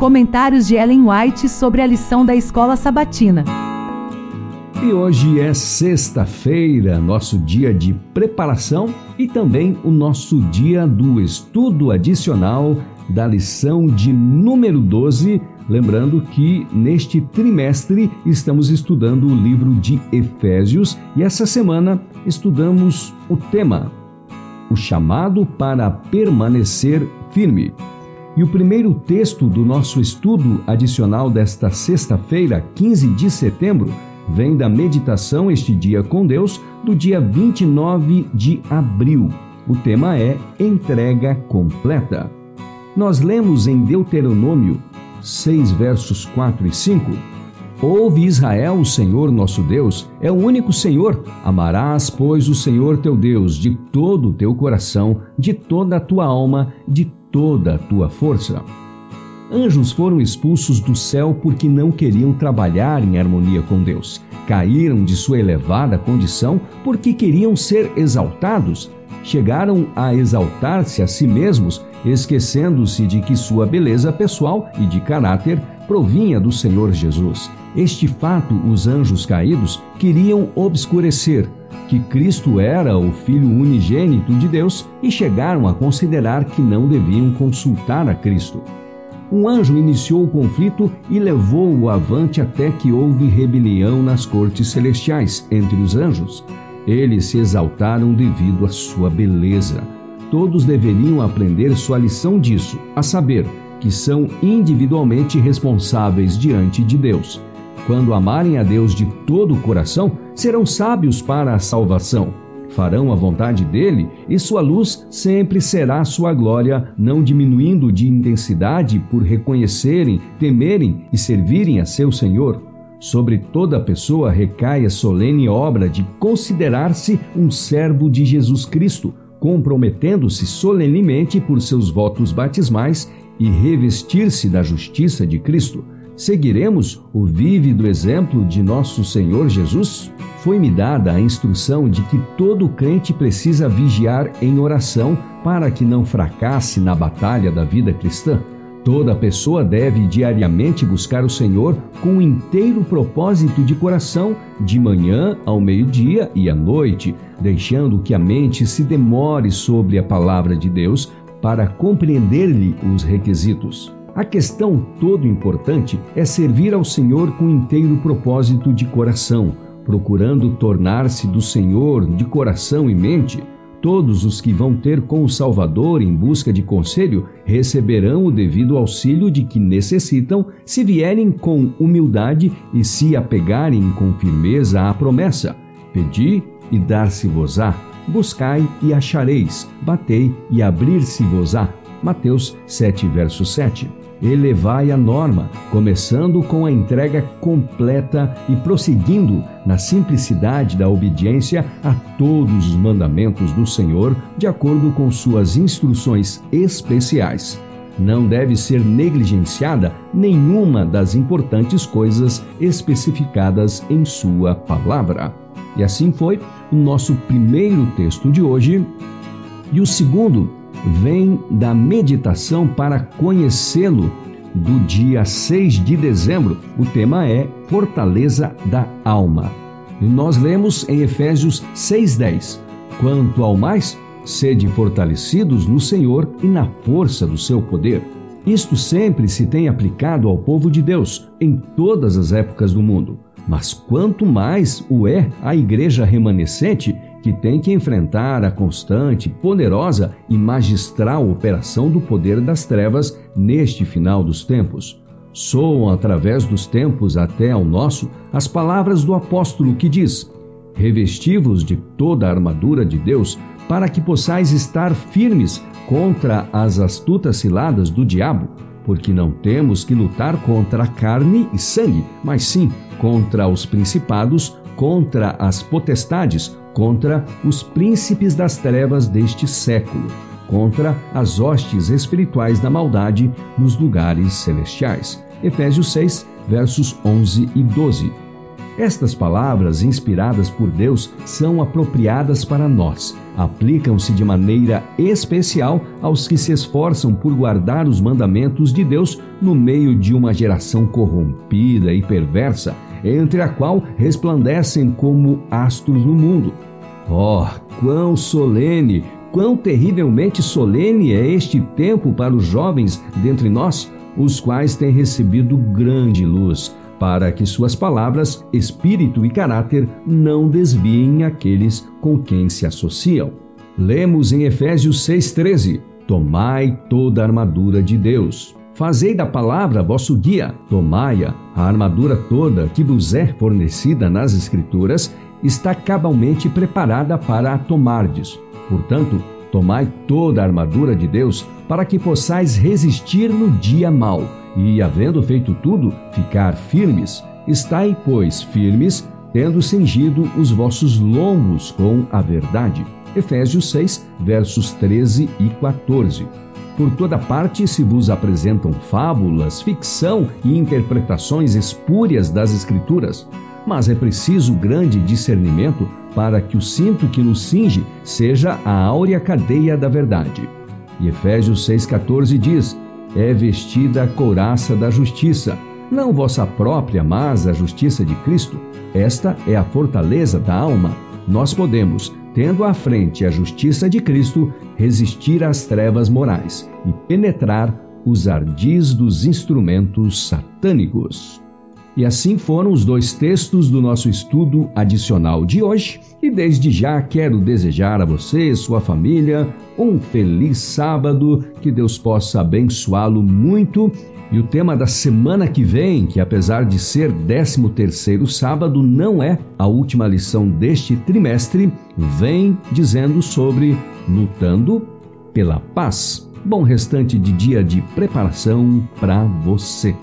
Comentários de Ellen White sobre a lição da escola sabatina. E hoje é sexta-feira, nosso dia de preparação e também o nosso dia do estudo adicional da lição de número 12. Lembrando que neste trimestre estamos estudando o livro de Efésios e essa semana estudamos o tema: o chamado para permanecer firme. E o primeiro texto do nosso estudo adicional desta sexta-feira, 15 de setembro, vem da meditação Este Dia com Deus, do dia 29 de abril. O tema é Entrega Completa. Nós lemos em Deuteronômio 6, versos 4 e 5. Ouve Israel, o Senhor nosso Deus é o único Senhor. Amarás, pois, o Senhor teu Deus de todo o teu coração, de toda a tua alma, de toda a tua força. Anjos foram expulsos do céu porque não queriam trabalhar em harmonia com Deus. Caíram de sua elevada condição porque queriam ser exaltados. Chegaram a exaltar-se a si mesmos, esquecendo-se de que sua beleza pessoal e de caráter provinha do Senhor Jesus. Este fato os anjos caídos queriam obscurecer, que Cristo era o Filho unigênito de Deus e chegaram a considerar que não deviam consultar a Cristo um anjo iniciou o conflito e levou-o avante até que houve rebelião nas cortes celestiais entre os anjos. Eles se exaltaram devido à sua beleza. Todos deveriam aprender sua lição disso, a saber, que são individualmente responsáveis diante de Deus. Quando amarem a Deus de todo o coração, serão sábios para a salvação farão a vontade dele e sua luz sempre será sua glória, não diminuindo de intensidade por reconhecerem, temerem e servirem a seu Senhor. Sobre toda pessoa recai a solene obra de considerar-se um servo de Jesus Cristo, comprometendo-se solenemente por seus votos batismais e revestir-se da justiça de Cristo. Seguiremos o vívido exemplo de nosso Senhor Jesus? Foi-me dada a instrução de que todo crente precisa vigiar em oração para que não fracasse na batalha da vida cristã. Toda pessoa deve diariamente buscar o Senhor com o inteiro propósito de coração, de manhã ao meio-dia e à noite, deixando que a mente se demore sobre a palavra de Deus para compreender-lhe os requisitos. A questão todo importante é servir ao Senhor com inteiro propósito de coração, procurando tornar-se do Senhor de coração e mente, todos os que vão ter com o Salvador em busca de conselho receberão o devido auxílio de que necessitam se vierem com humildade e se apegarem com firmeza à promessa: Pedi e dar-se-vos-á, buscai e achareis, batei e abrir-se-vos-á. Mateus 7, verso 7 elevai a norma, começando com a entrega completa e prosseguindo na simplicidade da obediência a todos os mandamentos do Senhor, de acordo com suas instruções especiais. Não deve ser negligenciada nenhuma das importantes coisas especificadas em Sua palavra. E assim foi o nosso primeiro texto de hoje. E o segundo vem da meditação para conhecê-lo do dia 6 de dezembro. O tema é Fortaleza da Alma. E nós lemos em Efésios 6:10. Quanto ao mais, sede fortalecidos no Senhor e na força do seu poder. Isto sempre se tem aplicado ao povo de Deus em todas as épocas do mundo. Mas quanto mais o é a igreja remanescente que tem que enfrentar a constante, poderosa e magistral operação do poder das trevas neste final dos tempos. Soam através dos tempos até ao nosso as palavras do apóstolo que diz: Revestivos de toda a armadura de Deus, para que possais estar firmes contra as astutas ciladas do diabo, porque não temos que lutar contra a carne e sangue, mas sim contra os principados, contra as potestades, contra os príncipes das trevas deste século, contra as hostes espirituais da maldade nos lugares celestiais. Efésios 6, versos 11 e 12. Estas palavras, inspiradas por Deus, são apropriadas para nós. Aplicam-se de maneira especial aos que se esforçam por guardar os mandamentos de Deus no meio de uma geração corrompida e perversa, entre a qual resplandecem como astros no mundo. Oh, quão solene, quão terrivelmente solene é este tempo para os jovens dentre nós, os quais têm recebido grande luz para que suas palavras, espírito e caráter não desviem aqueles com quem se associam. Lemos em Efésios 6,13: Tomai toda a armadura de Deus. Fazei da palavra vosso guia, tomai-a, a armadura toda que vos é fornecida nas Escrituras está cabalmente preparada para a tomardes. Portanto, tomai toda a armadura de Deus para que possais resistir no dia mau e, havendo feito tudo, ficar firmes. Estai, pois, firmes, tendo cingido os vossos lombos com a verdade. Efésios 6, versos 13 e 14. Por toda parte se vos apresentam fábulas, ficção e interpretações espúrias das Escrituras, mas é preciso grande discernimento para que o cinto que nos cinge seja a áurea cadeia da verdade. E Efésios 6,14 diz: é vestida a couraça da justiça, não vossa própria, mas a justiça de Cristo. Esta é a fortaleza da alma. Nós podemos, tendo à frente a justiça de Cristo, resistir às trevas morais e penetrar os ardis dos instrumentos satânicos. E assim foram os dois textos do nosso estudo adicional de hoje. E desde já quero desejar a você e sua família um feliz sábado, que Deus possa abençoá-lo muito. E o tema da semana que vem, que apesar de ser 13 terceiro sábado, não é a última lição deste trimestre, vem dizendo sobre lutando pela paz. Bom restante de dia de preparação para você.